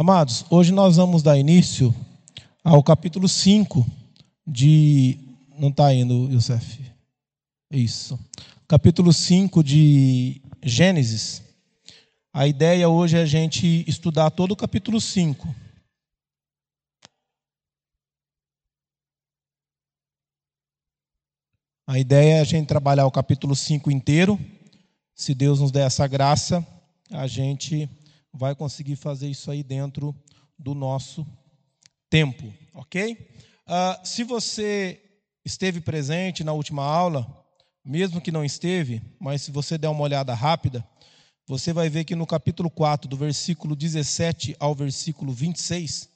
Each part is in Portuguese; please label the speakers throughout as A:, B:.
A: Amados, hoje nós vamos dar início ao capítulo 5 de. Não está indo, Youssef? Isso. Capítulo 5 de Gênesis. A ideia hoje é a gente estudar todo o capítulo 5. A ideia é a gente trabalhar o capítulo 5 inteiro. Se Deus nos der essa graça, a gente vai conseguir fazer isso aí dentro do nosso tempo, ok? Uh, se você esteve presente na última aula, mesmo que não esteve, mas se você der uma olhada rápida, você vai ver que no capítulo 4, do versículo 17 ao versículo 26,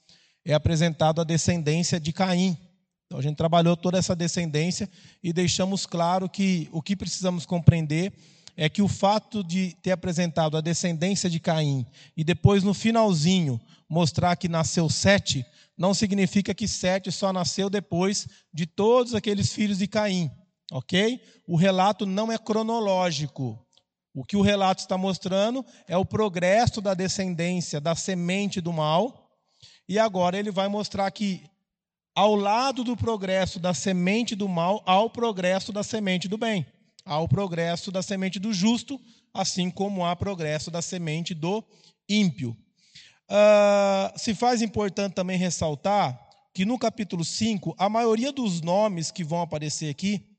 A: é apresentado a descendência de Caim. Então a gente trabalhou toda essa descendência e deixamos claro que o que precisamos compreender é que o fato de ter apresentado a descendência de Caim e depois no finalzinho mostrar que nasceu Sete, não significa que Sete só nasceu depois de todos aqueles filhos de Caim, ok? O relato não é cronológico. O que o relato está mostrando é o progresso da descendência da semente do mal, e agora ele vai mostrar que ao lado do progresso da semente do mal, há o progresso da semente do bem ao progresso da semente do justo, assim como há progresso da semente do ímpio. Uh, se faz importante também ressaltar que no capítulo 5, a maioria dos nomes que vão aparecer aqui,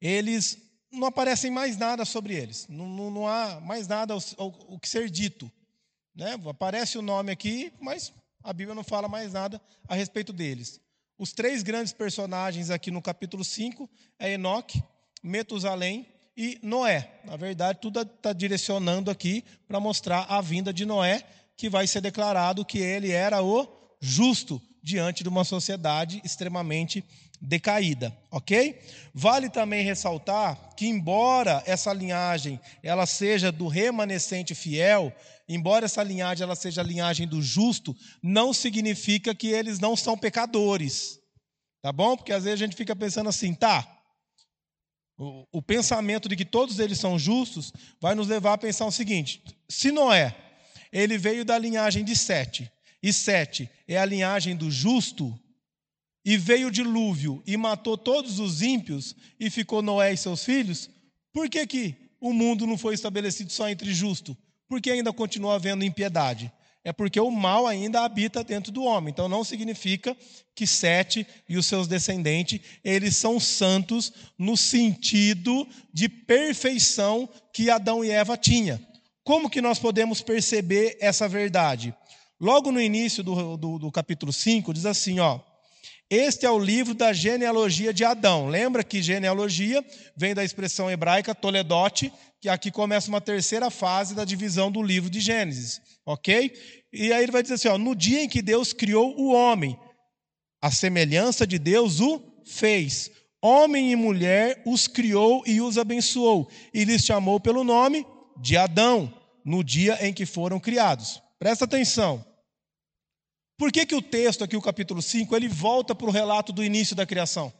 A: eles não aparecem mais nada sobre eles, não, não, não há mais nada o que ser dito. Né? Aparece o nome aqui, mas a Bíblia não fala mais nada a respeito deles. Os três grandes personagens aqui no capítulo 5 é Enoque, Metusalém e Noé. Na verdade, tudo está direcionando aqui para mostrar a vinda de Noé, que vai ser declarado que ele era o justo diante de uma sociedade extremamente decaída, ok? Vale também ressaltar que embora essa linhagem ela seja do remanescente fiel, embora essa linhagem ela seja a linhagem do justo, não significa que eles não são pecadores, tá bom? Porque às vezes a gente fica pensando assim, tá? O, o pensamento de que todos eles são justos vai nos levar a pensar o seguinte: se Noé, ele veio da linhagem de Sete, e Sete é a linhagem do justo, e veio o dilúvio e matou todos os ímpios, e ficou Noé e seus filhos, por que, que o mundo não foi estabelecido só entre justo? Porque ainda continua havendo impiedade é porque o mal ainda habita dentro do homem. Então não significa que Sete e os seus descendentes, eles são santos no sentido de perfeição que Adão e Eva tinham. Como que nós podemos perceber essa verdade? Logo no início do, do, do capítulo 5, diz assim, ó. Este é o livro da genealogia de Adão. Lembra que genealogia vem da expressão hebraica toledote, que aqui começa uma terceira fase da divisão do livro de Gênesis, ok? E aí ele vai dizer assim: ó, no dia em que Deus criou o homem, a semelhança de Deus o fez. Homem e mulher os criou e os abençoou, e lhes chamou pelo nome de Adão, no dia em que foram criados. Presta atenção. Por que, que o texto aqui, o capítulo 5, ele volta para o relato do início da criação?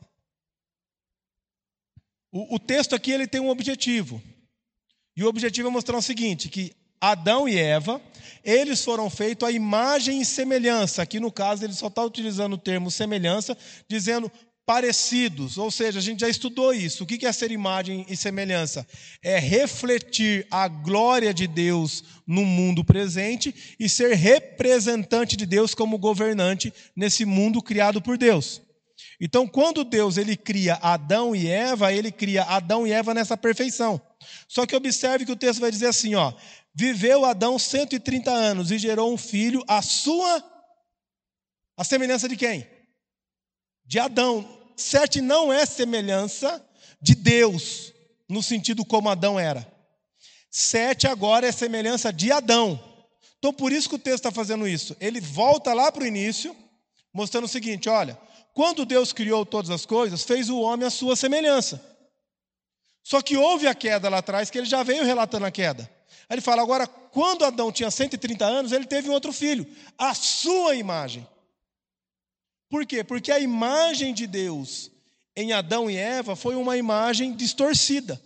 A: O, o texto aqui ele tem um objetivo. E o objetivo é mostrar o seguinte: que Adão e Eva, eles foram feitos à imagem e semelhança. Aqui no caso, ele só está utilizando o termo semelhança, dizendo parecidos, ou seja, a gente já estudou isso. O que é ser imagem e semelhança? É refletir a glória de Deus no mundo presente e ser representante de Deus como governante nesse mundo criado por Deus. Então, quando Deus ele cria Adão e Eva, ele cria Adão e Eva nessa perfeição. Só que observe que o texto vai dizer assim, ó: Viveu Adão 130 anos e gerou um filho, a sua a semelhança de quem? De Adão. Sete não é semelhança de Deus, no sentido como Adão era. Sete agora é semelhança de Adão. Então, por isso que o texto está fazendo isso. Ele volta lá para o início, mostrando o seguinte: olha, quando Deus criou todas as coisas, fez o homem à sua semelhança. Só que houve a queda lá atrás, que ele já veio relatando a queda. Aí ele fala: agora, quando Adão tinha 130 anos, ele teve um outro filho, a sua imagem. Por quê? Porque a imagem de Deus em Adão e Eva foi uma imagem distorcida.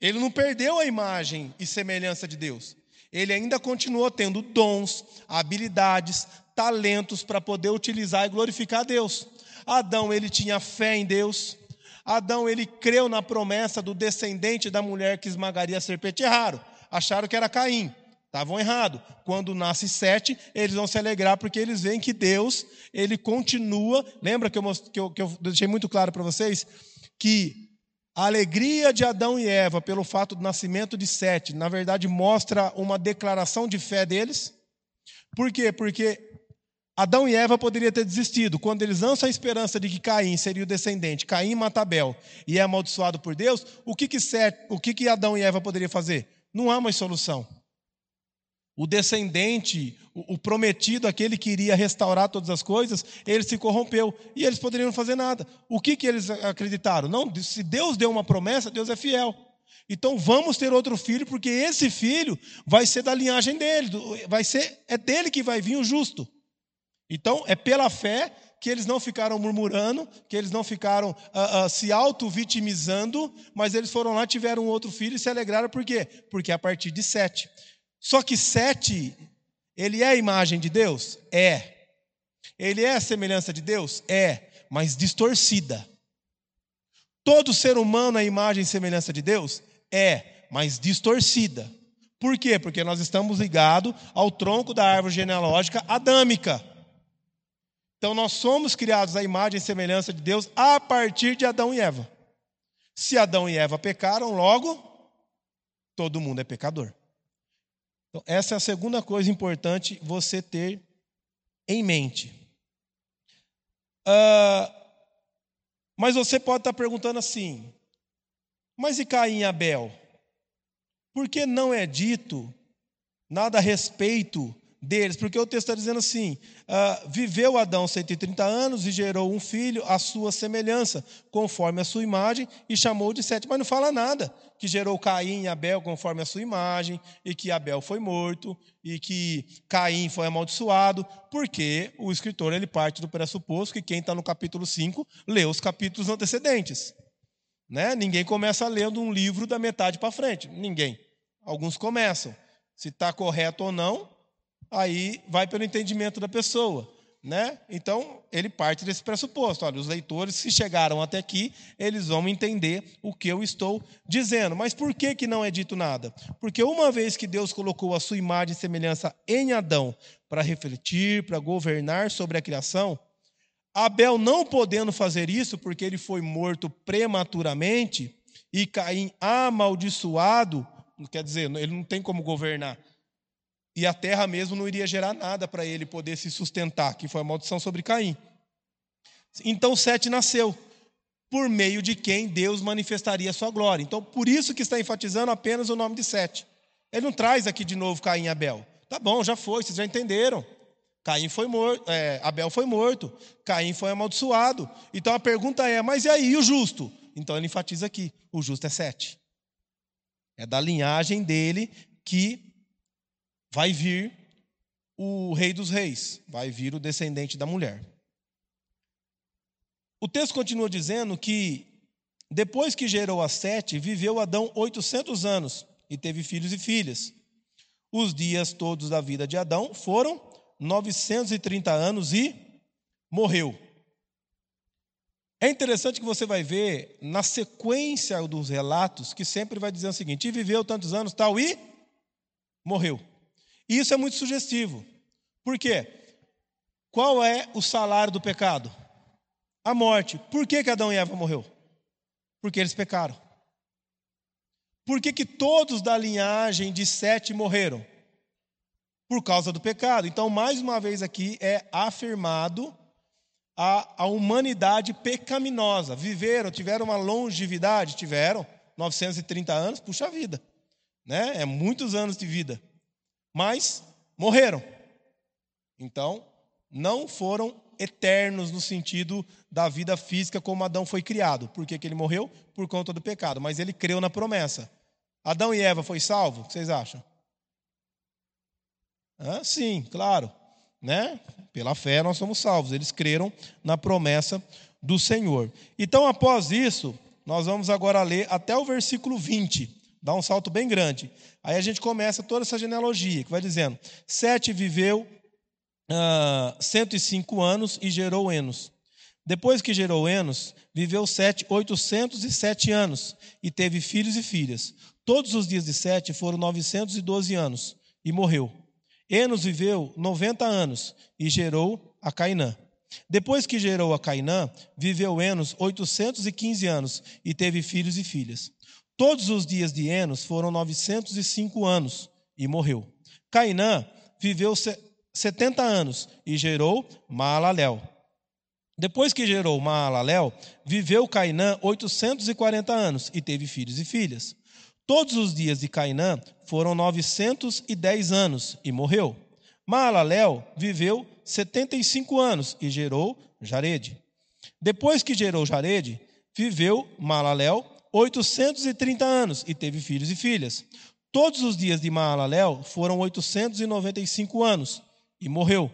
A: Ele não perdeu a imagem e semelhança de Deus. Ele ainda continuou tendo dons, habilidades, talentos para poder utilizar e glorificar Deus. Adão, ele tinha fé em Deus. Adão, ele creu na promessa do descendente da mulher que esmagaria a serpente. Erraram, acharam que era Caim. Estavam errados. Quando nasce Sete, eles vão se alegrar porque eles veem que Deus, ele continua. Lembra que eu, que eu, que eu deixei muito claro para vocês? Que a alegria de Adão e Eva pelo fato do nascimento de Sete, na verdade, mostra uma declaração de fé deles. Por quê? Porque Adão e Eva poderiam ter desistido. Quando eles lançam a esperança de que Caim seria o descendente, Caim mata Abel e é amaldiçoado por Deus, o que, que, o que, que Adão e Eva poderiam fazer? Não há mais solução. O descendente, o prometido, aquele que iria restaurar todas as coisas, ele se corrompeu e eles poderiam não fazer nada. O que, que eles acreditaram? Não, se Deus deu uma promessa, Deus é fiel. Então vamos ter outro filho, porque esse filho vai ser da linhagem dele, vai ser é dele que vai vir o justo. Então é pela fé que eles não ficaram murmurando, que eles não ficaram uh, uh, se auto-vitimizando, mas eles foram lá, tiveram um outro filho e se alegraram, por quê? Porque a partir de sete. Só que sete, ele é a imagem de Deus? É. Ele é a semelhança de Deus? É, mas distorcida. Todo ser humano é imagem e semelhança de Deus? É, mas distorcida. Por quê? Porque nós estamos ligados ao tronco da árvore genealógica adâmica. Então nós somos criados à imagem e semelhança de Deus a partir de Adão e Eva. Se Adão e Eva pecaram, logo todo mundo é pecador. Então, essa é a segunda coisa importante você ter em mente. Uh, mas você pode estar perguntando assim: mas e Caim e Abel? Por que não é dito nada a respeito deles, porque o texto está dizendo assim: uh, viveu Adão 130 anos e gerou um filho à sua semelhança, conforme a sua imagem, e chamou de sete. Mas não fala nada que gerou Caim e Abel conforme a sua imagem, e que Abel foi morto, e que Caim foi amaldiçoado, porque o escritor ele parte do pressuposto que quem está no capítulo 5 lê os capítulos antecedentes. Né? Ninguém começa lendo um livro da metade para frente. Ninguém. Alguns começam. Se está correto ou não, aí vai pelo entendimento da pessoa. Né? Então, ele parte desse pressuposto. Olha, os leitores que chegaram até aqui, eles vão entender o que eu estou dizendo. Mas por que, que não é dito nada? Porque uma vez que Deus colocou a sua imagem e semelhança em Adão para refletir, para governar sobre a criação, Abel não podendo fazer isso, porque ele foi morto prematuramente, e Caim amaldiçoado, quer dizer, ele não tem como governar e a terra mesmo não iria gerar nada para ele poder se sustentar, que foi a maldição sobre Caim. Então Sete nasceu, por meio de quem Deus manifestaria a sua glória. Então, por isso que está enfatizando apenas o nome de Sete. Ele não traz aqui de novo Caim e Abel. Tá bom, já foi, vocês já entenderam. Caim foi morto, é, Abel foi morto, Caim foi amaldiçoado. Então a pergunta é: mas e aí, o justo? Então ele enfatiza aqui: o justo é Sete. É da linhagem dele que vai vir o rei dos reis, vai vir o descendente da mulher. O texto continua dizendo que depois que gerou a Sete, viveu Adão 800 anos e teve filhos e filhas. Os dias todos da vida de Adão foram 930 anos e morreu. É interessante que você vai ver na sequência dos relatos que sempre vai dizer o seguinte: e viveu tantos anos, tal, e morreu. E isso é muito sugestivo. Por quê? Qual é o salário do pecado? A morte. Por que, que Adão e Eva morreu? Porque eles pecaram. Por que, que todos da linhagem de Sete morreram? Por causa do pecado. Então, mais uma vez aqui é afirmado a, a humanidade pecaminosa. Viveram, tiveram uma longevidade? Tiveram. 930 anos, puxa vida. Né? É muitos anos de vida mas morreram. Então, não foram eternos no sentido da vida física como Adão foi criado. Por que, que ele morreu? Por conta do pecado, mas ele creu na promessa. Adão e Eva foi salvo? O que vocês acham? Ah, sim, claro. Né? Pela fé nós somos salvos. Eles creram na promessa do Senhor. Então, após isso, nós vamos agora ler até o versículo 20 Dá um salto bem grande. Aí a gente começa toda essa genealogia, que vai dizendo: Sete viveu uh, ah, 105 anos e gerou Enos. Depois que gerou Enos, viveu Sete 807 anos e teve filhos e filhas. Todos os dias de Sete foram 912 anos e morreu. Enos viveu 90 anos e gerou a Cainã. Depois que gerou a Cainã, viveu Enos 815 anos e teve filhos e filhas. Todos os dias de Enos foram 905 anos e morreu. Cainã viveu 70 anos e gerou Maalalel. Depois que gerou Maalalel, viveu Cainã 840 anos e teve filhos e filhas. Todos os dias de Cainã foram 910 anos e morreu. Maalalel viveu 75 anos e gerou Jared. Depois que gerou Jared, viveu Maalalel 830 anos e teve filhos e filhas. Todos os dias de Maalalel foram 895 anos e morreu.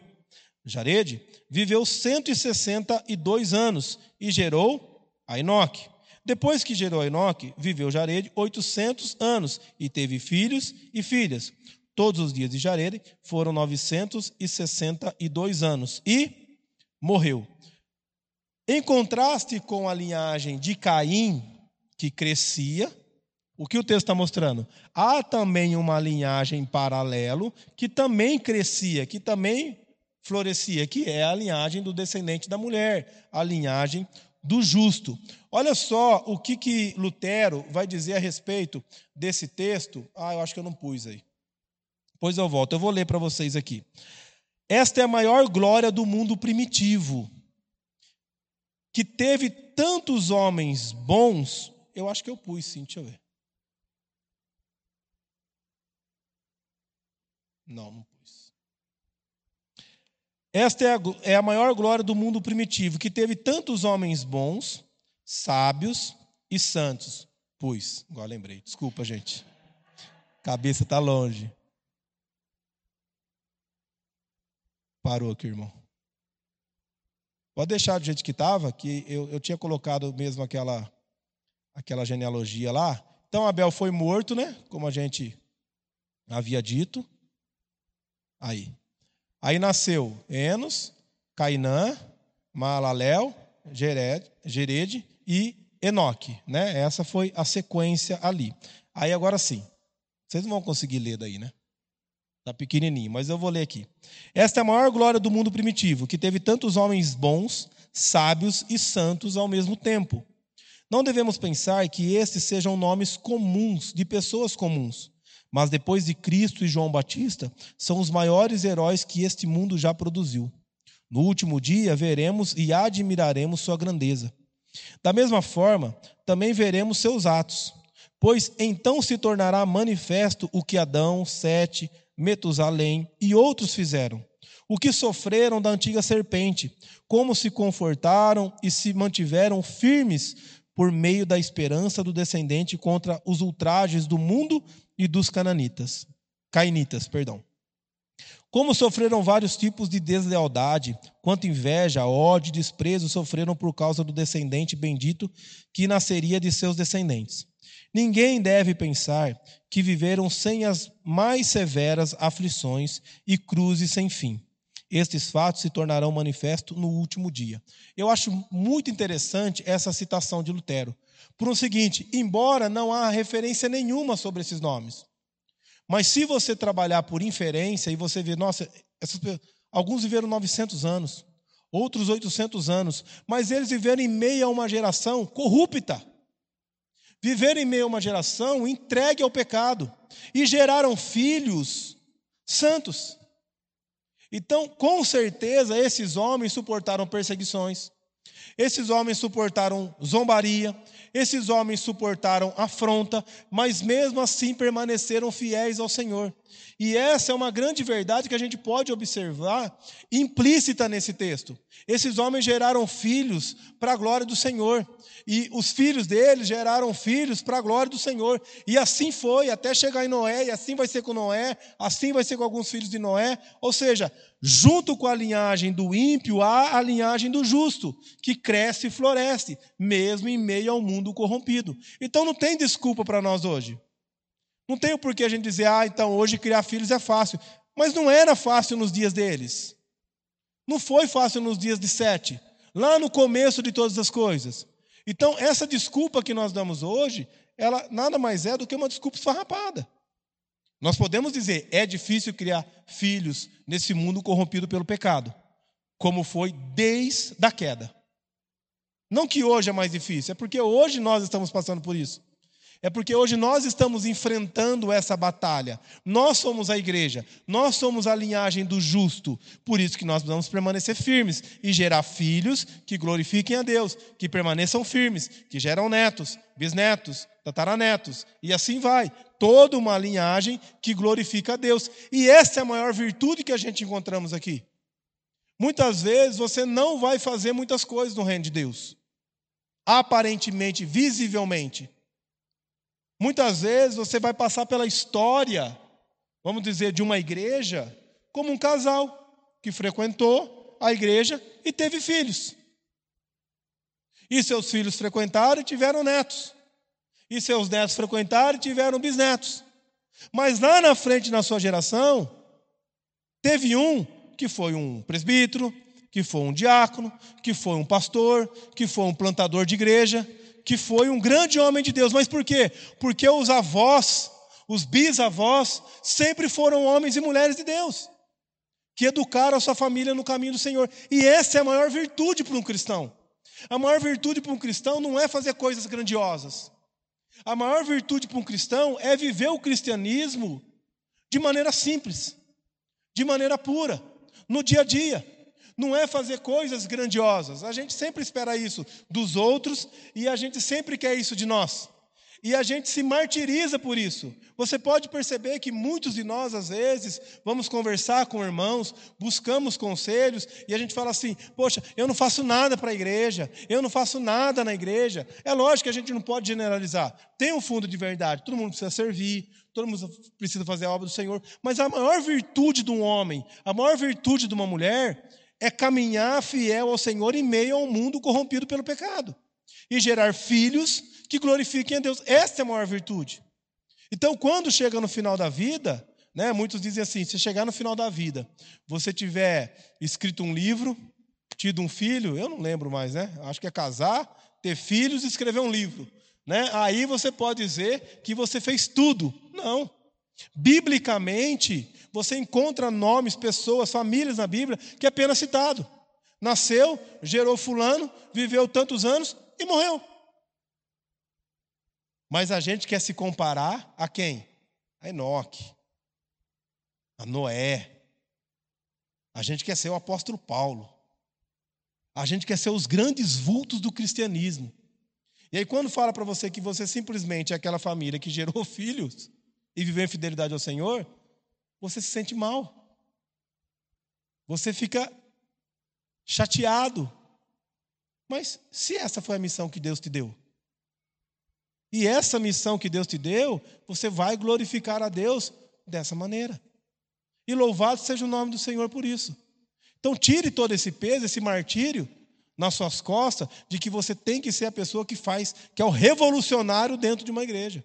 A: Jared viveu 162 anos e gerou a Enoque. Depois que gerou Enoque, viveu Jared 800 anos e teve filhos e filhas. Todos os dias de Jared foram 962 anos e morreu. Em contraste com a linhagem de Caim, que crescia, o que o texto está mostrando? Há também uma linhagem paralelo que também crescia, que também florescia, que é a linhagem do descendente da mulher, a linhagem do justo. Olha só o que, que Lutero vai dizer a respeito desse texto. Ah, eu acho que eu não pus aí. Pois eu volto, eu vou ler para vocês aqui. Esta é a maior glória do mundo primitivo, que teve tantos homens bons. Eu acho que eu pus, sim, deixa eu ver. Não, não esta é a, é a maior glória do mundo primitivo, que teve tantos homens bons, sábios e santos. Pus, igual lembrei. Desculpa, gente. Cabeça está longe. Parou aqui, irmão. Pode deixar do jeito que estava, que eu, eu tinha colocado mesmo aquela, aquela genealogia lá. Então Abel foi morto, né? Como a gente havia dito. Aí. Aí nasceu Enos, Cainã, Maalalel, Gered, e Enoque. Né? Essa foi a sequência ali. Aí agora sim. Vocês não vão conseguir ler daí, né? Está pequenininho, mas eu vou ler aqui. Esta é a maior glória do mundo primitivo, que teve tantos homens bons, sábios e santos ao mesmo tempo. Não devemos pensar que estes sejam nomes comuns, de pessoas comuns mas depois de Cristo e João Batista, são os maiores heróis que este mundo já produziu. No último dia veremos e admiraremos sua grandeza. Da mesma forma, também veremos seus atos, pois então se tornará manifesto o que Adão, Sete, Metusalém e outros fizeram, o que sofreram da antiga serpente, como se confortaram e se mantiveram firmes por meio da esperança do descendente contra os ultrajes do mundo e dos cananitas, cainitas, perdão. Como sofreram vários tipos de deslealdade, quanto inveja, ódio e desprezo sofreram por causa do descendente bendito que nasceria de seus descendentes. Ninguém deve pensar que viveram sem as mais severas aflições e cruzes sem fim. Estes fatos se tornarão manifestos no último dia. Eu acho muito interessante essa citação de Lutero, por um seguinte: embora não há referência nenhuma sobre esses nomes, mas se você trabalhar por inferência e você ver, nossa, essas, alguns viveram 900 anos, outros 800 anos, mas eles viveram em meio a uma geração corrupta. Viveram em meio a uma geração entregue ao pecado e geraram filhos santos. Então, com certeza, esses homens suportaram perseguições, esses homens suportaram zombaria, esses homens suportaram afronta, mas mesmo assim permaneceram fiéis ao Senhor. E essa é uma grande verdade que a gente pode observar implícita nesse texto. Esses homens geraram filhos para a glória do Senhor. E os filhos deles geraram filhos para a glória do Senhor. E assim foi, até chegar em Noé, e assim vai ser com Noé, assim vai ser com alguns filhos de Noé. Ou seja, junto com a linhagem do ímpio, há a linhagem do justo, que cresce e floresce, mesmo em meio ao mundo corrompido. Então não tem desculpa para nós hoje. Não tem o porquê a gente dizer, ah, então hoje criar filhos é fácil. Mas não era fácil nos dias deles. Não foi fácil nos dias de Sete, lá no começo de todas as coisas. Então, essa desculpa que nós damos hoje, ela nada mais é do que uma desculpa esfarrapada. Nós podemos dizer, é difícil criar filhos nesse mundo corrompido pelo pecado, como foi desde a queda. Não que hoje é mais difícil, é porque hoje nós estamos passando por isso. É porque hoje nós estamos enfrentando essa batalha. Nós somos a igreja, nós somos a linhagem do justo. Por isso que nós precisamos permanecer firmes e gerar filhos que glorifiquem a Deus, que permaneçam firmes, que geram netos, bisnetos, tataranetos, e assim vai. Toda uma linhagem que glorifica a Deus. E essa é a maior virtude que a gente encontramos aqui. Muitas vezes você não vai fazer muitas coisas no reino de Deus. Aparentemente, visivelmente Muitas vezes você vai passar pela história, vamos dizer, de uma igreja, como um casal que frequentou a igreja e teve filhos. E seus filhos frequentaram e tiveram netos. E seus netos frequentaram e tiveram bisnetos. Mas lá na frente, na sua geração, teve um que foi um presbítero, que foi um diácono, que foi um pastor, que foi um plantador de igreja, que foi um grande homem de Deus. Mas por quê? Porque os avós, os bisavós, sempre foram homens e mulheres de Deus, que educaram a sua família no caminho do Senhor. E essa é a maior virtude para um cristão. A maior virtude para um cristão não é fazer coisas grandiosas. A maior virtude para um cristão é viver o cristianismo de maneira simples, de maneira pura, no dia a dia não é fazer coisas grandiosas. A gente sempre espera isso dos outros e a gente sempre quer isso de nós. E a gente se martiriza por isso. Você pode perceber que muitos de nós, às vezes, vamos conversar com irmãos, buscamos conselhos, e a gente fala assim: Poxa, eu não faço nada para a igreja, eu não faço nada na igreja. É lógico que a gente não pode generalizar. Tem um fundo de verdade, todo mundo precisa servir, todo mundo precisa fazer a obra do Senhor, mas a maior virtude de um homem, a maior virtude de uma mulher, é caminhar fiel ao Senhor em meio a um mundo corrompido pelo pecado e gerar filhos que glorifiquem a Deus. Essa é a maior virtude. Então, quando chega no final da vida, né, muitos dizem assim: se chegar no final da vida, você tiver escrito um livro, tido um filho, eu não lembro mais, né? Acho que é casar, ter filhos e escrever um livro. Né? Aí você pode dizer que você fez tudo. Não. Biblicamente, você encontra nomes, pessoas, famílias na Bíblia que é apenas citado. Nasceu, gerou fulano, viveu tantos anos e morreu. Mas a gente quer se comparar a quem? A Enoque, a Noé. A gente quer ser o apóstolo Paulo. A gente quer ser os grandes vultos do cristianismo. E aí, quando fala para você que você simplesmente é aquela família que gerou filhos e viveu em fidelidade ao Senhor, você se sente mal. Você fica chateado. Mas se essa foi a missão que Deus te deu, e essa missão que Deus te deu, você vai glorificar a Deus dessa maneira. E louvado seja o nome do Senhor por isso. Então, tire todo esse peso, esse martírio nas suas costas, de que você tem que ser a pessoa que faz, que é o revolucionário dentro de uma igreja.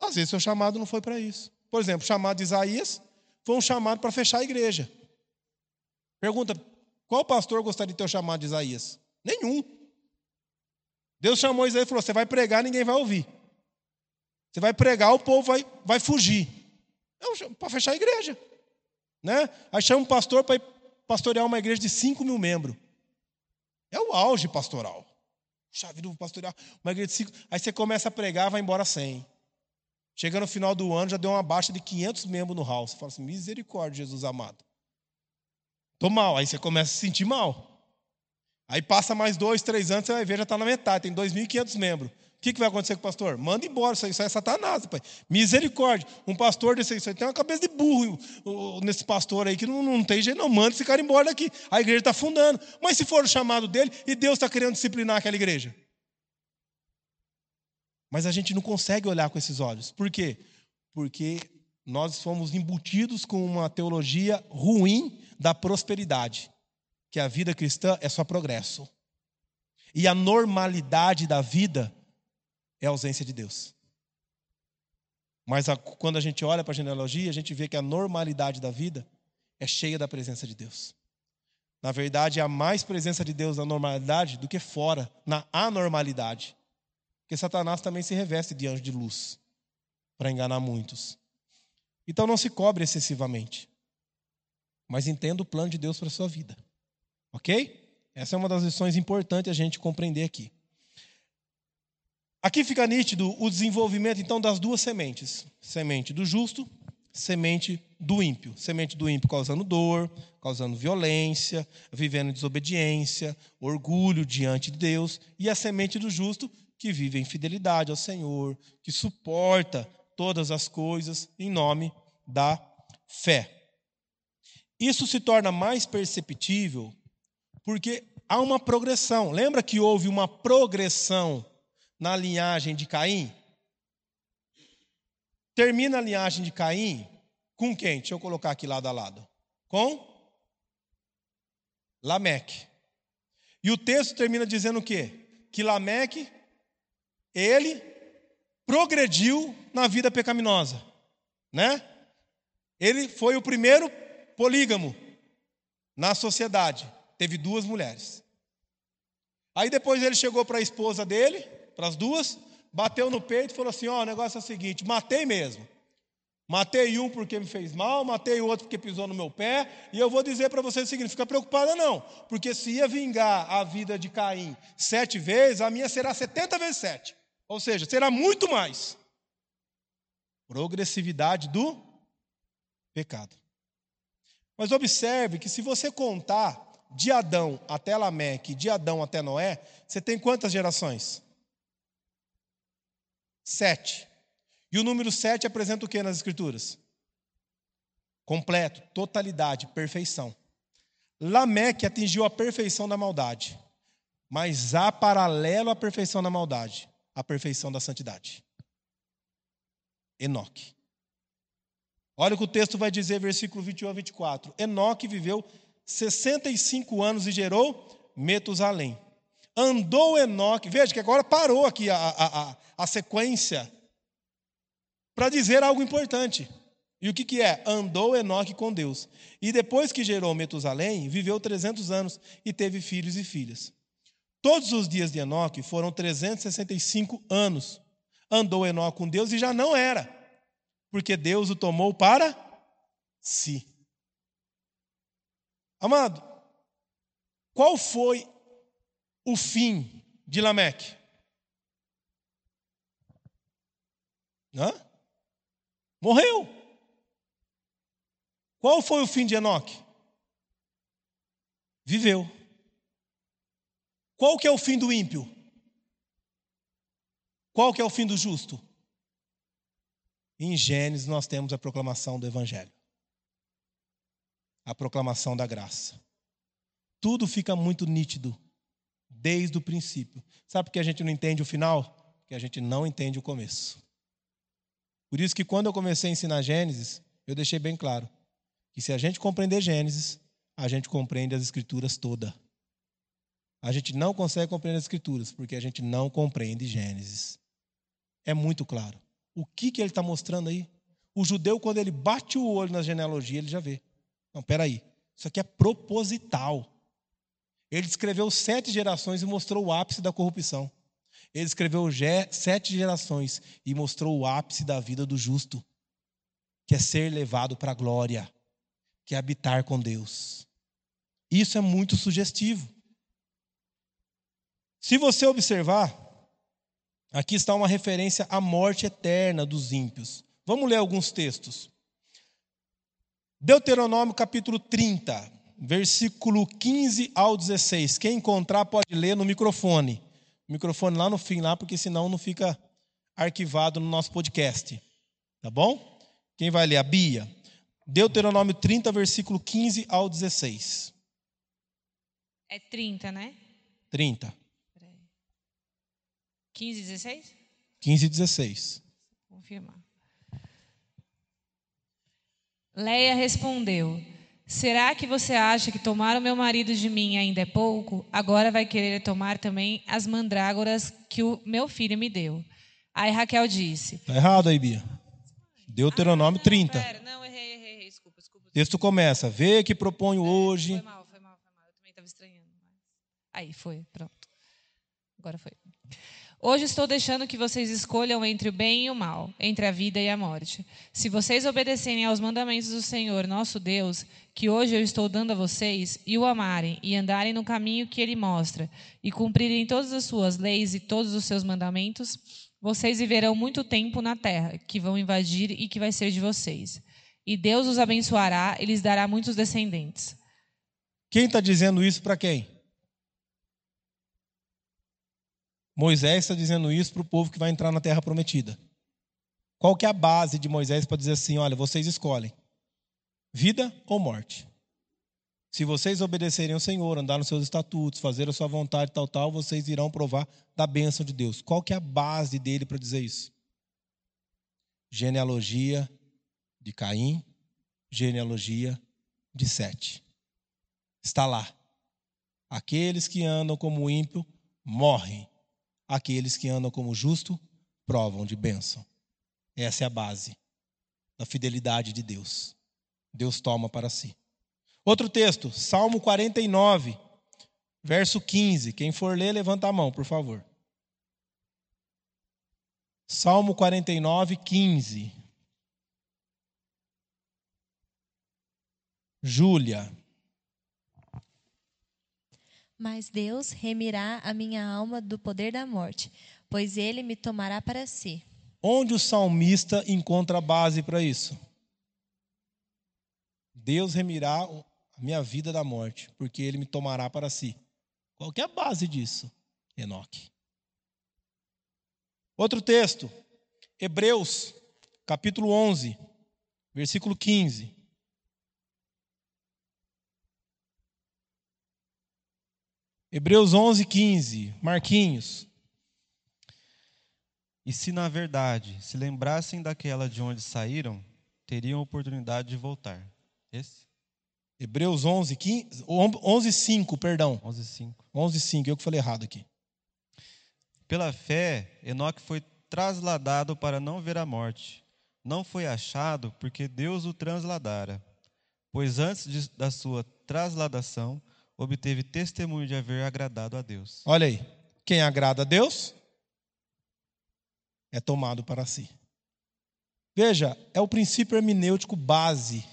A: Às vezes, seu chamado não foi para isso. Por exemplo, o chamado de Isaías foi um chamado para fechar a igreja. Pergunta: qual pastor gostaria de ter o chamado de Isaías? Nenhum. Deus chamou Isaías e falou: você vai pregar, ninguém vai ouvir. Você vai pregar, o povo vai, vai fugir. É para fechar a igreja. Né? Aí chama um pastor para pastorear uma igreja de 5 mil membros. É o auge pastoral. Chave do pastoreal, uma igreja de 5. Aí você começa a pregar, vai embora 100. Chega no final do ano, já deu uma baixa de 500 membros no house. Você fala assim, misericórdia, Jesus amado. Estou mal. Aí você começa a se sentir mal. Aí passa mais dois, três anos, você vai ver, já está na metade, tem 2.500 membros. O que, que vai acontecer com o pastor? Manda embora, isso aí, isso aí é satanás, pai. Misericórdia. Um pastor desse aí, tem uma cabeça de burro nesse pastor aí, que não, não tem jeito, não. Manda esse cara embora daqui. A igreja está fundando. Mas se for o chamado dele, e Deus está querendo disciplinar aquela igreja? Mas a gente não consegue olhar com esses olhos. Por quê? Porque nós fomos embutidos com uma teologia ruim da prosperidade, que a vida cristã é só progresso. E a normalidade da vida é a ausência de Deus. Mas a, quando a gente olha para a genealogia, a gente vê que a normalidade da vida é cheia da presença de Deus. Na verdade, há mais presença de Deus na normalidade do que fora, na anormalidade. Porque Satanás também se reveste de anjo de luz para enganar muitos. Então não se cobre excessivamente. Mas entenda o plano de Deus para a sua vida. Ok? Essa é uma das lições importantes a gente compreender aqui. Aqui fica nítido o desenvolvimento, então, das duas sementes: semente do justo, semente do ímpio. Semente do ímpio causando dor, causando violência, vivendo desobediência, orgulho diante de Deus, e a semente do justo que vive em fidelidade ao Senhor, que suporta todas as coisas em nome da fé. Isso se torna mais perceptível porque há uma progressão. Lembra que houve uma progressão na linhagem de Caim? Termina a linhagem de Caim com quem? Deixa eu colocar aqui lado a lado. Com Lameque. E o texto termina dizendo o quê? Que Lameque, ele progrediu na vida pecaminosa, né? Ele foi o primeiro polígamo na sociedade. Teve duas mulheres. Aí depois ele chegou para a esposa dele, para as duas, bateu no peito e falou assim: Ó, oh, o negócio é o seguinte, matei mesmo. Matei um porque me fez mal, matei o outro porque pisou no meu pé, e eu vou dizer para vocês o seguinte: fica preocupada não, porque se ia vingar a vida de Caim sete vezes, a minha será setenta vezes sete, ou seja, será muito mais. Progressividade do pecado. Mas observe que se você contar de Adão até Lameque, de Adão até Noé, você tem quantas gerações? Sete. E o número sete apresenta o que nas Escrituras? Completo, totalidade, perfeição. Lameque atingiu a perfeição da maldade, mas há paralelo à perfeição da maldade, a perfeição da santidade. Enoque. Olha o que o texto vai dizer, versículo 21 a 24. Enoque viveu 65 anos e gerou Metusalém. Andou Enoque, veja que agora parou aqui a, a, a, a sequência para dizer algo importante. E o que, que é? Andou Enoque com Deus. E depois que gerou Metusalém, viveu 300 anos e teve filhos e filhas. Todos os dias de Enoque foram 365 anos. Andou Enoque com Deus e já não era porque Deus o tomou para si. Amado, qual foi o fim de Lameque? Hã? Morreu. Qual foi o fim de Enoque? Viveu. Qual que é o fim do ímpio? Qual que é o fim do justo? Em Gênesis nós temos a proclamação do Evangelho, a proclamação da graça. Tudo fica muito nítido desde o princípio. Sabe por que a gente não entende o final? Porque a gente não entende o começo. Por isso que quando eu comecei a ensinar Gênesis, eu deixei bem claro que se a gente compreender Gênesis, a gente compreende as escrituras toda. A gente não consegue compreender as escrituras porque a gente não compreende Gênesis. É muito claro. O que, que ele está mostrando aí? O judeu, quando ele bate o olho na genealogia, ele já vê. Não, peraí. Isso aqui é proposital. Ele escreveu sete gerações e mostrou o ápice da corrupção. Ele escreveu sete gerações e mostrou o ápice da vida do justo, que é ser levado para a glória, que é habitar com Deus. Isso é muito sugestivo. Se você observar, Aqui está uma referência à morte eterna dos ímpios. Vamos ler alguns textos. Deuteronômio capítulo 30, versículo 15 ao 16. Quem encontrar pode ler no microfone. O microfone lá no fim, lá, porque senão não fica arquivado no nosso podcast. Tá bom? Quem vai ler? A Bia. Deuteronômio 30, versículo 15 ao 16.
B: É 30, né?
A: 30.
B: 15 e 16?
A: 15 e 16.
B: Confirmar. Leia respondeu: Será que você acha que tomar o meu marido de mim ainda é pouco? Agora vai querer tomar também as mandrágoras que o meu filho me deu. Aí Raquel disse:
A: Está errado aí, Bia. Deuteronômio
B: Ah,
A: 30.
B: Pera, não, errei, errei, errei. Desculpa, desculpa.
A: O texto começa: Vê que proponho hoje.
B: Foi mal, foi mal, foi mal. Eu também estava estranhando. Aí, foi, pronto. Agora foi. Hoje estou deixando que vocês escolham entre o bem e o mal, entre a vida e a morte. Se vocês obedecerem aos mandamentos do Senhor, nosso Deus, que hoje eu estou dando a vocês, e o amarem, e andarem no caminho que ele mostra, e cumprirem todas as suas leis e todos os seus mandamentos, vocês viverão muito tempo na terra, que vão invadir e que vai ser de vocês. E Deus os abençoará e lhes dará muitos descendentes.
A: Quem está dizendo isso para quem? Moisés está dizendo isso para o povo que vai entrar na terra prometida. Qual que é a base de Moisés para dizer assim, olha, vocês escolhem, vida ou morte? Se vocês obedecerem ao Senhor, andar nos seus estatutos, fazer a sua vontade, tal, tal, vocês irão provar da bênção de Deus. Qual que é a base dele para dizer isso? Genealogia de Caim, genealogia de Sete. Está lá. Aqueles que andam como ímpio morrem. Aqueles que andam como justo provam de bênção. Essa é a base da fidelidade de Deus. Deus toma para si. Outro texto, Salmo 49, verso 15. Quem for ler, levanta a mão, por favor. Salmo 49, 15. Júlia.
C: Mas Deus remirá a minha alma do poder da morte, pois ele me tomará para si.
A: Onde o salmista encontra a base para isso? Deus remirá a minha vida da morte, porque ele me tomará para si. Qual é a base disso? Enoque. Outro texto, Hebreus, capítulo 11, versículo 15. Hebreus 11, 15. Marquinhos.
D: E se na verdade se lembrassem daquela de onde saíram, teriam oportunidade de voltar. Esse?
A: Hebreus 11, 15, 11, 5, perdão.
D: 11:5.
A: 11, 5, eu que falei errado aqui.
D: Pela fé, Enoque foi trasladado para não ver a morte. Não foi achado porque Deus o transladara. Pois antes de- da sua trasladação, obteve testemunho de haver agradado a Deus.
A: Olha aí. Quem agrada a Deus é tomado para si. Veja, é o princípio hermenêutico base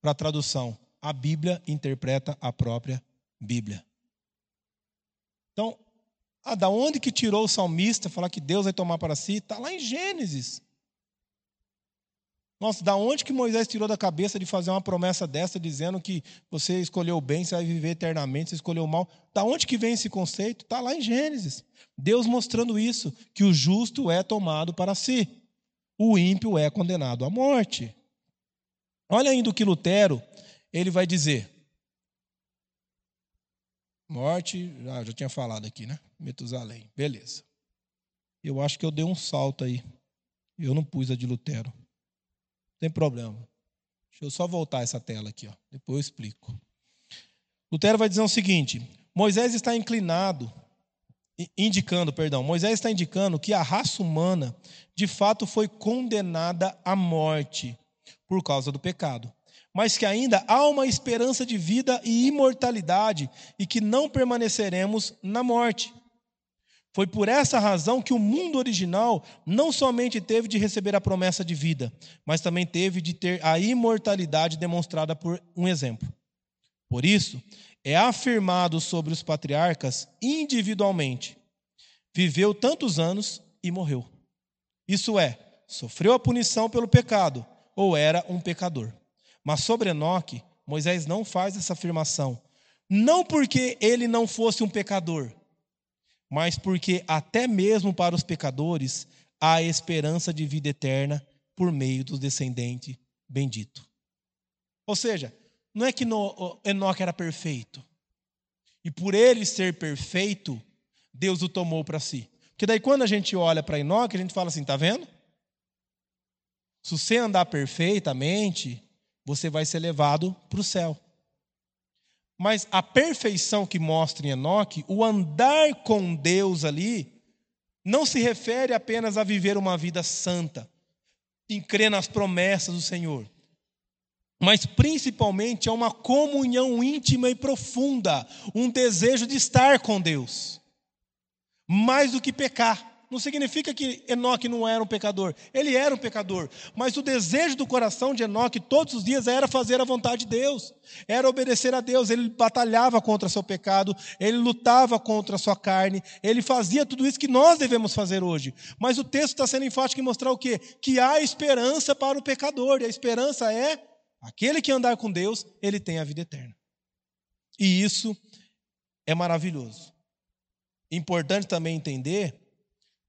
A: para a tradução. A Bíblia interpreta a própria Bíblia. Então, ah, da onde que tirou o salmista falar que Deus vai tomar para si? Está lá em Gênesis. Nossa, da onde que Moisés tirou da cabeça de fazer uma promessa dessa, dizendo que você escolheu o bem, você vai viver eternamente, você escolheu o mal? Da onde que vem esse conceito? Está lá em Gênesis. Deus mostrando isso, que o justo é tomado para si, o ímpio é condenado à morte. Olha ainda o que Lutero ele vai dizer. Morte, ah, já tinha falado aqui, né? Metusalém, beleza. Eu acho que eu dei um salto aí. Eu não pus a de Lutero. Tem problema. Deixa eu só voltar essa tela aqui, ó. depois eu explico. Lutero vai dizer o seguinte: Moisés está inclinado, indicando, perdão, Moisés está indicando que a raça humana de fato foi condenada à morte por causa do pecado, mas que ainda há uma esperança de vida e imortalidade e que não permaneceremos na morte. Foi por essa razão que o mundo original não somente teve de receber a promessa de vida, mas também teve de ter a imortalidade demonstrada por um exemplo. Por isso, é afirmado sobre os patriarcas individualmente: viveu tantos anos e morreu. Isso é, sofreu a punição pelo pecado ou era um pecador. Mas sobre Enoque, Moisés não faz essa afirmação, não porque ele não fosse um pecador, mas porque até mesmo para os pecadores há esperança de vida eterna por meio do descendente bendito. Ou seja, não é que Enoque era perfeito, e por ele ser perfeito, Deus o tomou para si. Porque daí quando a gente olha para Enoque, a gente fala assim, tá vendo? Se você andar perfeitamente, você vai ser levado para o céu. Mas a perfeição que mostra em Enoque, o andar com Deus ali, não se refere apenas a viver uma vida santa. em crer nas promessas do Senhor. Mas principalmente é uma comunhão íntima e profunda, um desejo de estar com Deus, mais do que pecar. Não significa que Enoque não era um pecador, ele era um pecador, mas o desejo do coração de Enoque todos os dias era fazer a vontade de Deus, era obedecer a Deus. Ele batalhava contra seu pecado, ele lutava contra a sua carne, ele fazia tudo isso que nós devemos fazer hoje. Mas o texto está sendo enfático em mostrar o quê? Que há esperança para o pecador, e a esperança é Aquele que andar com Deus, ele tem a vida eterna. E isso é maravilhoso. Importante também entender,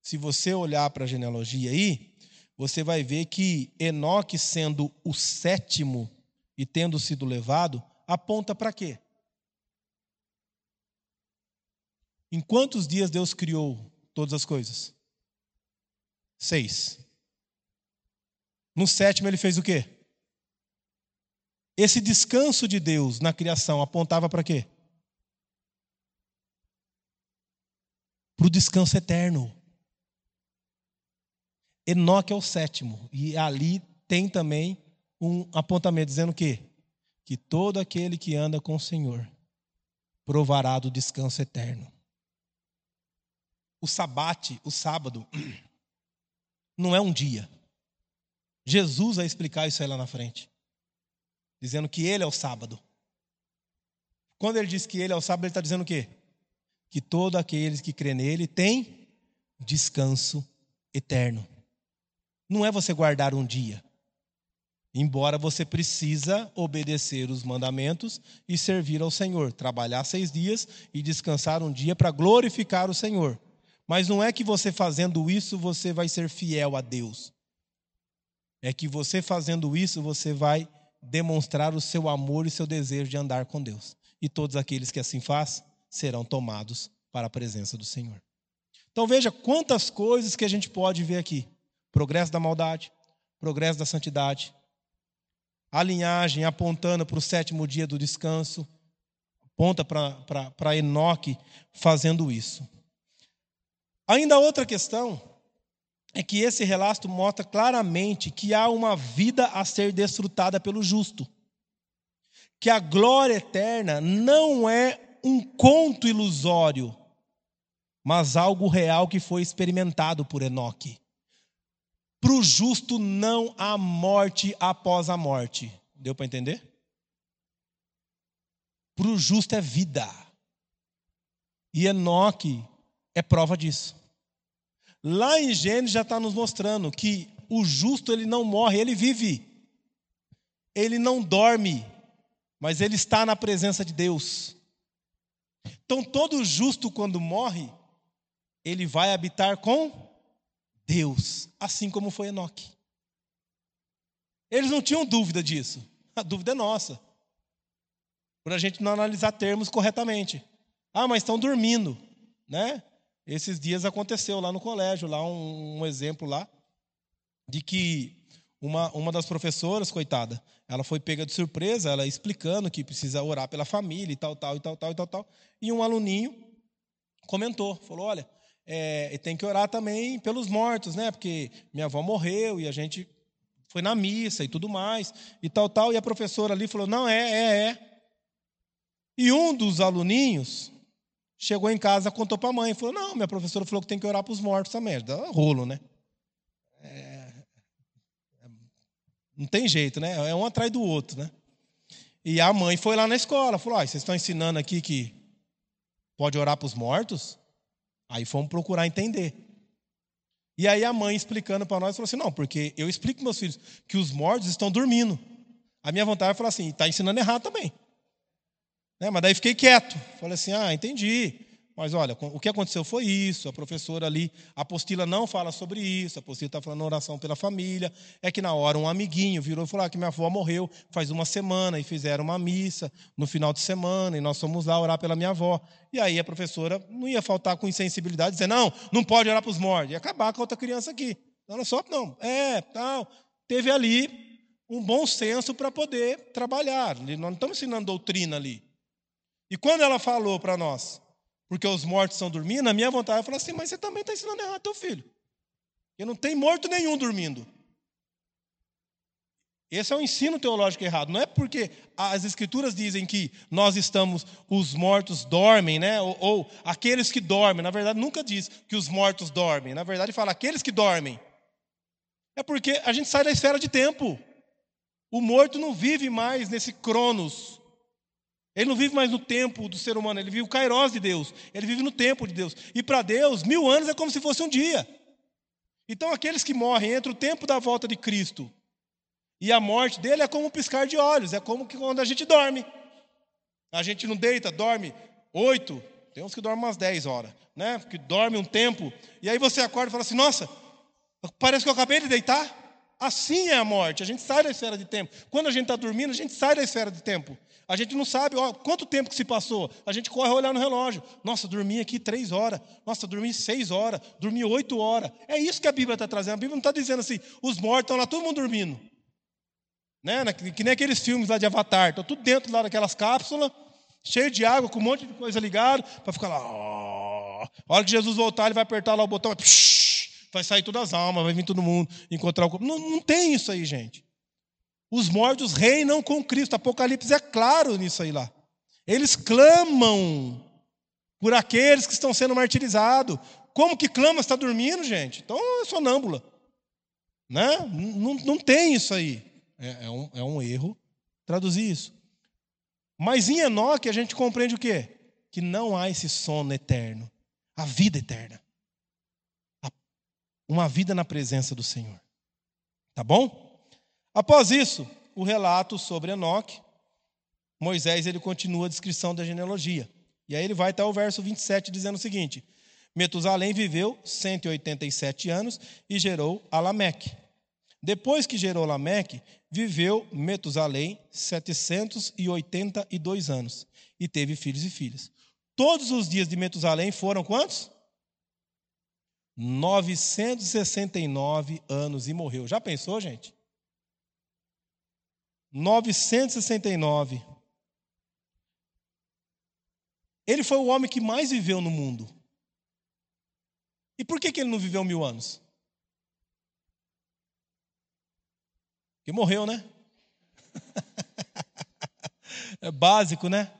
A: se você olhar para a genealogia aí, você vai ver que Enoque, sendo o sétimo e tendo sido levado, aponta para quê? Em quantos dias Deus criou todas as coisas? Seis. No sétimo ele fez o quê? Esse descanso de Deus na criação apontava para quê? Para o descanso eterno. Enoque é o sétimo. E ali tem também um apontamento dizendo o quê? Que todo aquele que anda com o Senhor provará do descanso eterno. O sabate, o sábado, não é um dia. Jesus vai explicar isso aí lá na frente dizendo que ele é o sábado. Quando ele diz que ele é o sábado, ele está dizendo o quê? Que todos aqueles que crê nele têm descanso eterno. Não é você guardar um dia. Embora você precisa obedecer os mandamentos e servir ao Senhor, trabalhar seis dias e descansar um dia para glorificar o Senhor. Mas não é que você fazendo isso você vai ser fiel a Deus. É que você fazendo isso você vai demonstrar o seu amor e seu desejo de andar com Deus. E todos aqueles que assim fazem serão tomados para a presença do Senhor. Então veja quantas coisas que a gente pode ver aqui: progresso da maldade, progresso da santidade, a linhagem apontando para o sétimo dia do descanso, aponta para Enoque fazendo isso. Ainda outra questão é que esse relato mostra claramente que há uma vida a ser desfrutada pelo justo. Que a glória eterna não é um conto ilusório, mas algo real que foi experimentado por Enoque. Para o justo não há morte após a morte. Deu para entender? Para o justo é vida. E Enoque é prova disso. Lá em Gênesis já está nos mostrando que o justo ele não morre, ele vive. Ele não dorme, mas ele está na presença de Deus. Então todo justo quando morre, ele vai habitar com Deus, assim como foi Enoque. Eles não tinham dúvida disso. A dúvida é nossa. Por a gente não analisar termos corretamente. Ah, mas estão dormindo, né? Esses dias aconteceu lá no colégio, lá um, um exemplo lá, de que uma, uma das professoras, coitada, ela foi pega de surpresa, ela explicando que precisa orar pela família e tal, tal, e tal, tal, e tal, tal. E um aluninho comentou, falou, olha, é, tem que orar também pelos mortos, né? Porque minha avó morreu e a gente foi na missa e tudo mais, e tal, tal. E a professora ali falou, não, é, é, é. E um dos aluninhos Chegou em casa, contou para a mãe. Falou: Não, minha professora falou que tem que orar para os mortos também. Dá rolo, né? É... Não tem jeito, né? É um atrás do outro, né? E a mãe foi lá na escola, falou: ah, vocês estão ensinando aqui que pode orar para os mortos? Aí fomos procurar entender. E aí a mãe explicando para nós, falou assim: não, porque eu explico meus filhos que os mortos estão dormindo. A minha vontade é falar assim: está ensinando errado também. Né? Mas daí fiquei quieto. Falei assim: ah, entendi. Mas olha, o que aconteceu foi isso. A professora ali, a apostila não fala sobre isso. A apostila está falando oração pela família. É que na hora um amiguinho virou e falou ah, que minha avó morreu faz uma semana e fizeram uma missa no final de semana e nós fomos lá orar pela minha avó. E aí a professora não ia faltar com insensibilidade dizer: não, não pode orar para os mortos. Ia acabar com a outra criança aqui. Olha só, não, é, tal. Teve ali um bom senso para poder trabalhar. Nós não estamos ensinando doutrina ali. E quando ela falou para nós, porque os mortos estão dormindo, a minha vontade é falar assim, mas você também está ensinando errado teu filho. Porque não tem morto nenhum dormindo. Esse é o ensino teológico errado. Não é porque as escrituras dizem que nós estamos, os mortos dormem, né? Ou, ou, aqueles que dormem. Na verdade, nunca diz que os mortos dormem. Na verdade, fala aqueles que dormem. É porque a gente sai da esfera de tempo. O morto não vive mais nesse cronos. Ele não vive mais no tempo do ser humano, ele vive o kairós de Deus. Ele vive no tempo de Deus. E para Deus, mil anos é como se fosse um dia. Então, aqueles que morrem entre o tempo da volta de Cristo e a morte dele é como um piscar de olhos, é como quando a gente dorme. A gente não deita, dorme oito, tem uns que dormem umas dez horas, né? Que dorme um tempo, e aí você acorda e fala assim: nossa, parece que eu acabei de deitar. Assim é a morte, a gente sai da esfera de tempo. Quando a gente está dormindo, a gente sai da esfera de tempo. A gente não sabe ó, quanto tempo que se passou. A gente corre a olhar no relógio. Nossa, dormi aqui três horas. Nossa, dormi seis horas. Dormi oito horas. É isso que a Bíblia está trazendo. A Bíblia não está dizendo assim, os mortos estão lá, todo mundo dormindo. Né? Que nem aqueles filmes lá de Avatar. Estão tudo dentro lá daquelas cápsulas, cheio de água, com um monte de coisa ligada, para ficar lá. A hora que Jesus voltar, ele vai apertar lá o botão, vai sair todas as almas, vai vir todo mundo encontrar o corpo. Não, não tem isso aí, gente. Os mortos reinam com Cristo. Apocalipse é claro nisso aí lá. Eles clamam por aqueles que estão sendo martirizados. Como que clama? Está dormindo, gente? Então é sonâmbula. Né? Não, não tem isso aí. É, é, um, é um erro traduzir isso. Mas em Enoque a gente compreende o quê? Que não há esse sono eterno, a vida eterna. Uma vida na presença do Senhor. Tá bom? Após isso, o relato sobre Enoque, Moisés ele continua a descrição da genealogia. E aí ele vai até o verso 27 dizendo o seguinte: Metusalém viveu 187 anos e gerou Alameque. Depois que gerou Lameque, viveu Metusalém 782 anos e teve filhos e filhas. Todos os dias de Metusalém foram quantos? 969 anos e morreu. Já pensou, gente? 969. Ele foi o homem que mais viveu no mundo. E por que, que ele não viveu mil anos? Que morreu, né? é básico, né?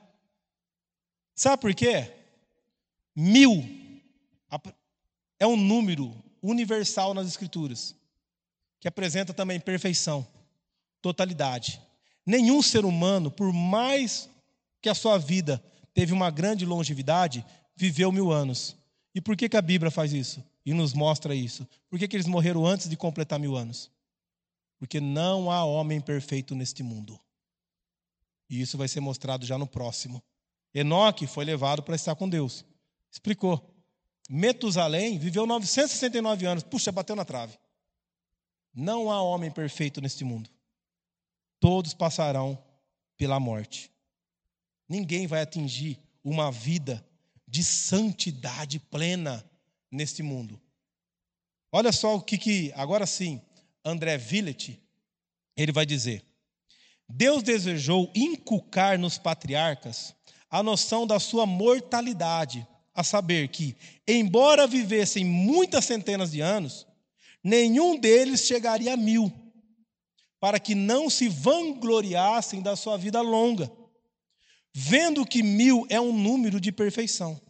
A: Sabe por quê? Mil é um número universal nas Escrituras, que apresenta também perfeição, totalidade. Nenhum ser humano, por mais que a sua vida teve uma grande longevidade, viveu mil anos. E por que, que a Bíblia faz isso? E nos mostra isso? Por que, que eles morreram antes de completar mil anos? porque não há homem perfeito neste mundo. E isso vai ser mostrado já no próximo. Enoque foi levado para estar com Deus. Explicou. Metusalém viveu 969 anos. Puxa, bateu na trave. Não há homem perfeito neste mundo. Todos passarão pela morte. Ninguém vai atingir uma vida de santidade plena neste mundo. Olha só o que, que agora sim, André Villet, ele vai dizer: Deus desejou inculcar nos patriarcas a noção da sua mortalidade, a saber que, embora vivessem muitas centenas de anos, nenhum deles chegaria a mil, para que não se vangloriassem da sua vida longa, vendo que mil é um número de perfeição.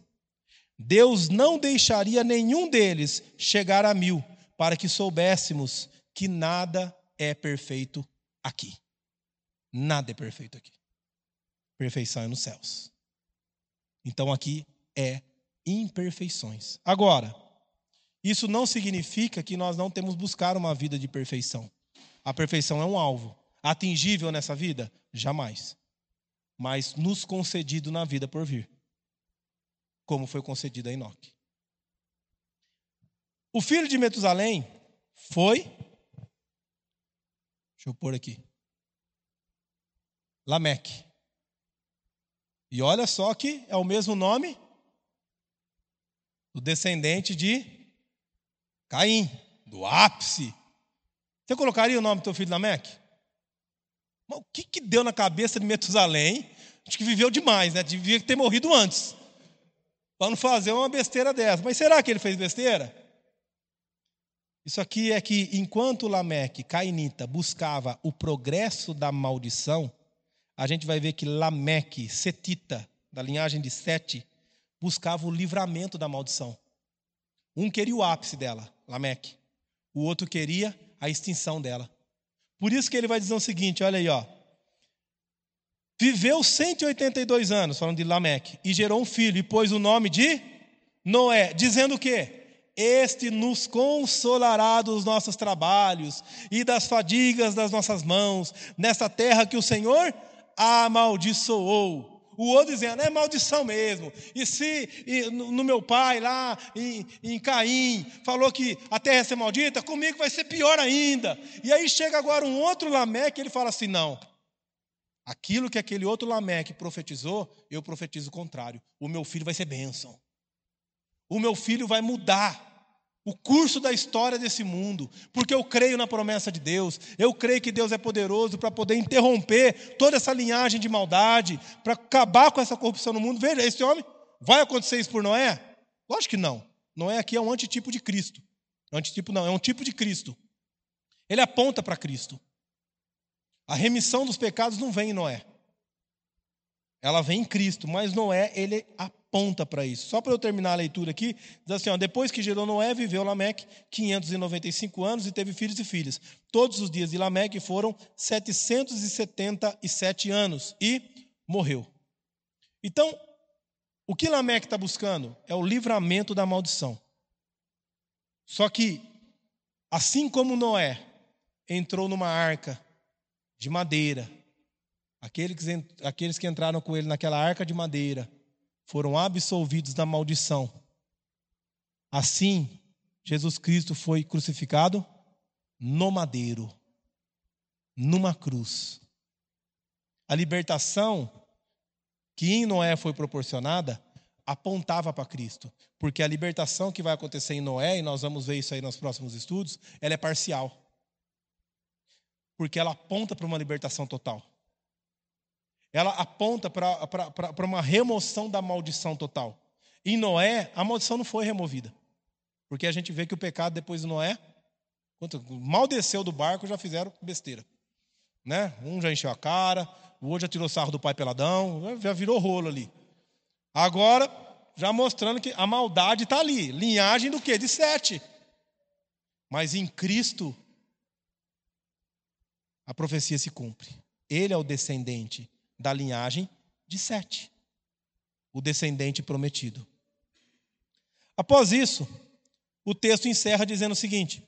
A: Deus não deixaria nenhum deles chegar a mil, para que soubéssemos que nada é perfeito aqui. Nada é perfeito aqui. Perfeição é nos céus. Então aqui é imperfeições. Agora, isso não significa que nós não temos buscar uma vida de perfeição. A perfeição é um alvo. Atingível nessa vida? Jamais. Mas nos concedido na vida por vir. Como foi concedido a Enoque. O filho de Metusalém foi Deixa eu pôr aqui. Lameque. E olha só que é o mesmo nome do descendente de Caim, do ápice. Você colocaria o nome do teu filho Lameque? Mas o que, que deu na cabeça de Metusalém? Acho que viveu demais, né? Devia ter morrido antes. Para não fazer uma besteira dessa. Mas será que ele fez besteira? Isso aqui é que enquanto Lameque, Cainita, buscava o progresso da maldição, a gente vai ver que Lameque, Setita, da linhagem de Sete, buscava o livramento da maldição. Um queria o ápice dela, Lameque. O outro queria a extinção dela. Por isso que ele vai dizer o seguinte, olha aí, ó. Viveu 182 anos, falando de Lameque, e gerou um filho, e pôs o nome de Noé, dizendo o quê? Este nos consolará dos nossos trabalhos e das fadigas das nossas mãos, nesta terra que o Senhor amaldiçoou. O outro dizendo, é maldição mesmo. E se e no meu pai lá em, em Caim falou que a terra ia ser maldita, comigo vai ser pior ainda. E aí chega agora um outro Lameque e ele fala assim: não. Aquilo que aquele outro Lameque profetizou, eu profetizo o contrário. O meu filho vai ser bênção. O meu filho vai mudar o curso da história desse mundo, porque eu creio na promessa de Deus, eu creio que Deus é poderoso para poder interromper toda essa linhagem de maldade, para acabar com essa corrupção no mundo. Veja, esse homem, vai acontecer isso por Noé? Lógico que não. Noé aqui é um antitipo de Cristo. Antitipo não, é um tipo de Cristo. Ele aponta para Cristo. A remissão dos pecados não vem em Noé. Ela vem em Cristo, mas Noé, ele aponta para isso. Só para eu terminar a leitura aqui, diz assim: ó, depois que gerou Noé, viveu Lameque 595 anos e teve filhos e filhas. Todos os dias de Lameque foram 777 anos e morreu. Então, o que Lameque está buscando é o livramento da maldição. Só que, assim como Noé entrou numa arca de madeira, aqueles que entraram com ele naquela arca de madeira foram absolvidos da maldição. Assim, Jesus Cristo foi crucificado no madeiro, numa cruz. A libertação que em Noé foi proporcionada apontava para Cristo, porque a libertação que vai acontecer em Noé, e nós vamos ver isso aí nos próximos estudos, ela é parcial. Porque ela aponta para uma libertação total ela aponta para uma remoção da maldição total. Em Noé, a maldição não foi removida. Porque a gente vê que o pecado depois de Noé, mal desceu do barco, já fizeram besteira. Né? Um já encheu a cara, o outro já tirou sarro do pai peladão, já virou rolo ali. Agora, já mostrando que a maldade está ali. Linhagem do quê? De sete. Mas em Cristo, a profecia se cumpre. Ele é o descendente da linhagem de Sete, o descendente prometido. Após isso, o texto encerra dizendo o seguinte: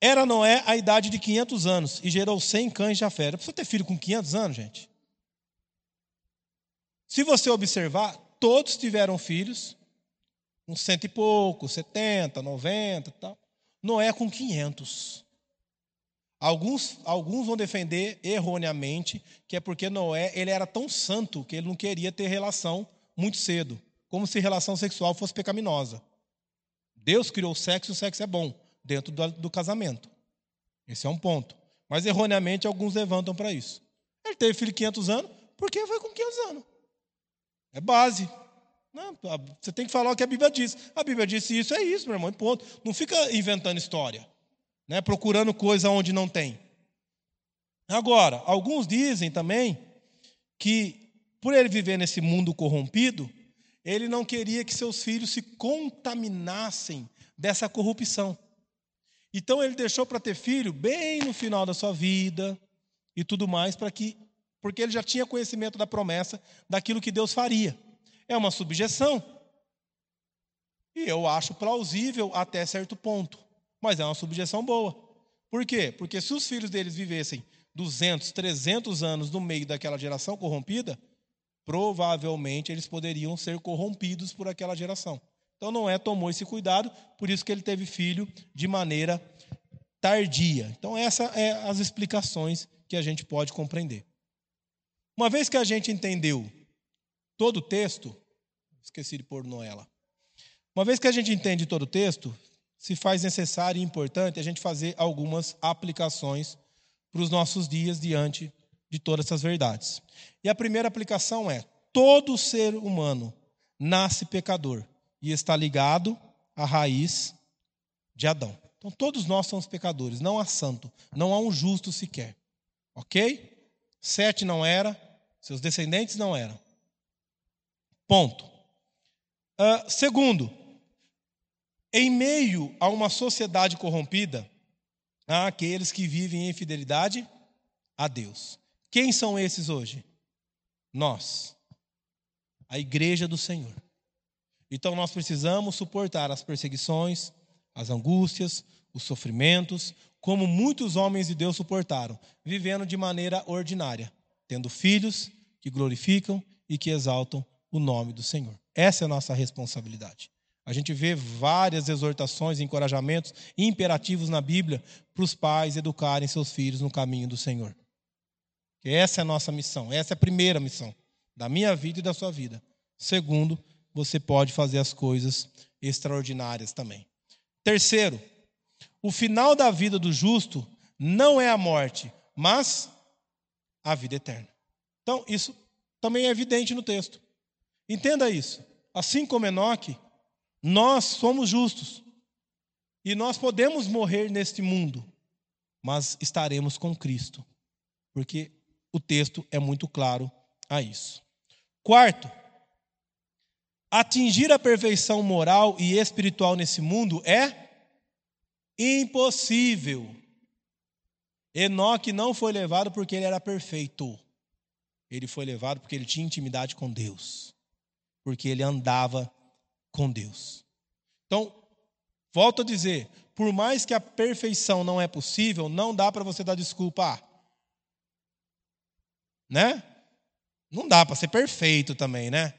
A: Era Noé a idade de 500 anos e gerou 100 cães de afé. Precisa ter filho com 500 anos, gente? Se você observar, todos tiveram filhos, uns cento e pouco, 70, 90 tal. Noé com 500. Alguns, alguns vão defender erroneamente que é porque Noé ele era tão santo que ele não queria ter relação muito cedo, como se relação sexual fosse pecaminosa. Deus criou o sexo e o sexo é bom dentro do, do casamento. Esse é um ponto. Mas erroneamente alguns levantam para isso. Ele teve filho 500 anos porque foi com 500 anos. É base. Não, você tem que falar o que a Bíblia diz. A Bíblia disse isso, é isso, meu irmão, ponto. Não fica inventando história né, procurando coisa onde não tem. Agora, alguns dizem também que, por ele viver nesse mundo corrompido, ele não queria que seus filhos se contaminassem dessa corrupção. Então ele deixou para ter filho bem no final da sua vida e tudo mais para que porque ele já tinha conhecimento da promessa daquilo que Deus faria. É uma subjeção. E eu acho plausível até certo ponto mas é uma subjeção boa. Por quê? Porque se os filhos deles vivessem 200, 300 anos no meio daquela geração corrompida, provavelmente eles poderiam ser corrompidos por aquela geração. Então Noé tomou esse cuidado, por isso que ele teve filho de maneira tardia. Então essas são é as explicações que a gente pode compreender. Uma vez que a gente entendeu todo o texto, esqueci de pôr Noé lá. Uma vez que a gente entende todo o texto, se faz necessário e importante a gente fazer algumas aplicações para os nossos dias diante de todas essas verdades. E a primeira aplicação é: todo ser humano nasce pecador e está ligado à raiz de Adão. Então todos nós somos pecadores, não há santo, não há um justo sequer. Ok? Sete não era, seus descendentes não eram. Ponto. Uh, segundo, em meio a uma sociedade corrompida, há aqueles que vivem em fidelidade a Deus. Quem são esses hoje? Nós, a igreja do Senhor. Então nós precisamos suportar as perseguições, as angústias, os sofrimentos, como muitos homens de Deus suportaram, vivendo de maneira ordinária, tendo filhos que glorificam e que exaltam o nome do Senhor. Essa é a nossa responsabilidade. A gente vê várias exortações, encorajamentos imperativos na Bíblia para os pais educarem seus filhos no caminho do Senhor. Essa é a nossa missão, essa é a primeira missão da minha vida e da sua vida. Segundo, você pode fazer as coisas extraordinárias também. Terceiro, o final da vida do justo não é a morte, mas a vida eterna. Então, isso também é evidente no texto. Entenda isso. Assim como Enoque, nós somos justos. E nós podemos morrer neste mundo, mas estaremos com Cristo. Porque o texto é muito claro a isso. Quarto, atingir a perfeição moral e espiritual nesse mundo é impossível. Enoque não foi levado porque ele era perfeito. Ele foi levado porque ele tinha intimidade com Deus. Porque ele andava com Deus. Então, volto a dizer, por mais que a perfeição não é possível, não dá para você dar desculpa. Né? Não dá para ser perfeito também, né?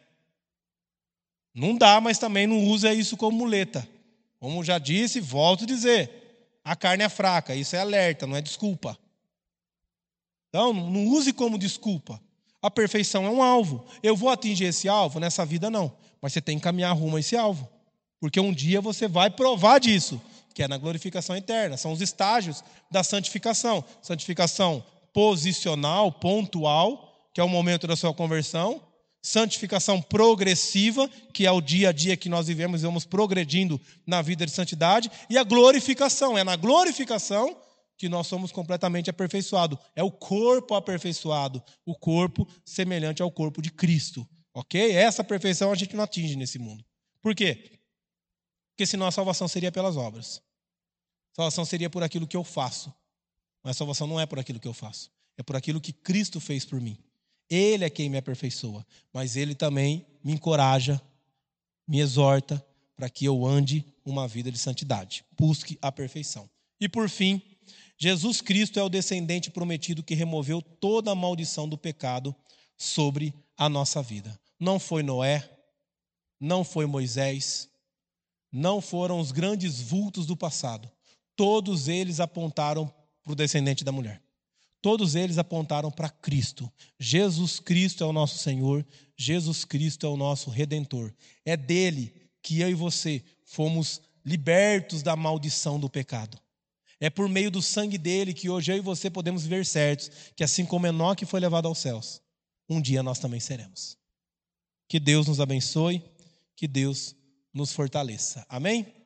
A: Não dá, mas também não usa isso como muleta. Como já disse, volto a dizer: a carne é fraca, isso é alerta, não é desculpa. Então, não use como desculpa. A perfeição é um alvo. Eu vou atingir esse alvo? Nessa vida, não. Mas você tem que caminhar rumo a esse alvo. Porque um dia você vai provar disso, que é na glorificação eterna. São os estágios da santificação. Santificação posicional, pontual, que é o momento da sua conversão santificação progressiva, que é o dia a dia que nós vivemos e vamos progredindo na vida de santidade, e a glorificação. É na glorificação que nós somos completamente aperfeiçoados. É o corpo aperfeiçoado, o corpo semelhante ao corpo de Cristo. Ok? Essa perfeição a gente não atinge nesse mundo. Por quê? Porque senão a salvação seria pelas obras. A salvação seria por aquilo que eu faço. Mas a salvação não é por aquilo que eu faço. É por aquilo que Cristo fez por mim. Ele é quem me aperfeiçoa, mas ele também me encoraja, me exorta para que eu ande uma vida de santidade, busque a perfeição. E por fim, Jesus Cristo é o descendente prometido que removeu toda a maldição do pecado sobre a nossa vida. Não foi Noé, não foi Moisés, não foram os grandes vultos do passado. Todos eles apontaram para o descendente da mulher. Todos eles apontaram para Cristo. Jesus Cristo é o nosso Senhor, Jesus Cristo é o nosso redentor. É dele que eu e você fomos libertos da maldição do pecado. É por meio do sangue dele que hoje eu e você podemos viver certos, que assim como Enoque foi levado aos céus, um dia nós também seremos. Que Deus nos abençoe, que Deus nos fortaleça. Amém?